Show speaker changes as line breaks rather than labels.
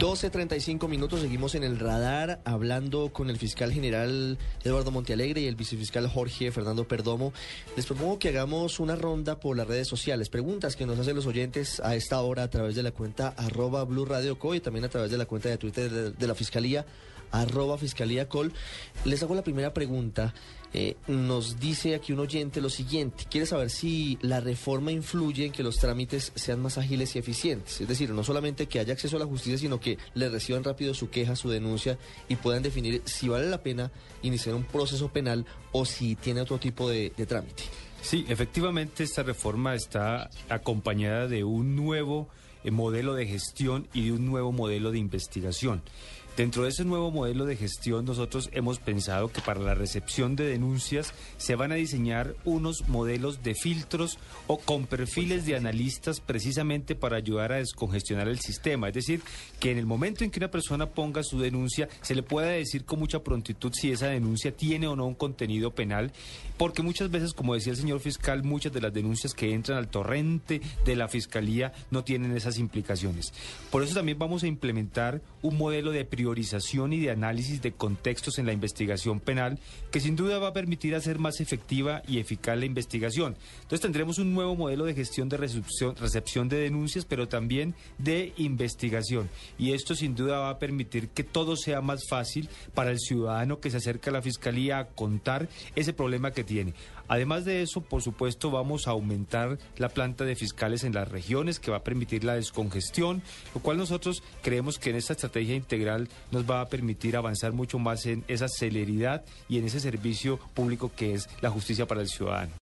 12.35 minutos, seguimos en el radar hablando con el fiscal general Eduardo Montealegre y el vicefiscal Jorge Fernando Perdomo. Les propongo que hagamos una ronda por las redes sociales, preguntas que nos hacen los oyentes a esta hora a través de la cuenta arroba Blue Radio Co y también a través de la cuenta de Twitter de, la Fiscalía arroba Fiscalía Col. Les hago la primera pregunta. Eh, nos dice aquí un oyente lo siguiente, quiere saber si la reforma influye en que los trámites sean más ágiles y eficientes, es decir, no solamente que haya acceso a la justicia, sino que le reciban rápido su queja, su denuncia y puedan definir si vale la pena iniciar un proceso penal o si tiene otro tipo de, de trámite.
Sí, efectivamente esta reforma está acompañada de un nuevo eh, modelo de gestión y de un nuevo modelo de investigación. Dentro de ese nuevo modelo de gestión, nosotros hemos pensado que para la recepción de denuncias se van a diseñar unos modelos de filtros o con perfiles de analistas precisamente para ayudar a descongestionar el sistema. Es decir, que en el momento en que una persona ponga su denuncia, se le pueda decir con mucha prontitud si esa denuncia tiene o no un contenido penal, porque muchas veces, como decía el señor fiscal, muchas de las denuncias que entran al torrente de la fiscalía no tienen esas implicaciones. Por eso también vamos a implementar un modelo de priorización y de análisis de contextos en la investigación penal que sin duda va a permitir hacer más efectiva y eficaz la investigación. Entonces tendremos un nuevo modelo de gestión de recepción, recepción de denuncias, pero también de investigación. Y esto sin duda va a permitir que todo sea más fácil para el ciudadano que se acerca a la fiscalía a contar ese problema que tiene. Además de eso, por supuesto, vamos a aumentar la planta de fiscales en las regiones que va a permitir la descongestión, lo cual nosotros creemos que en esta estrategia integral nos va a permitir avanzar mucho más en esa celeridad y en ese servicio público que es la justicia para el ciudadano.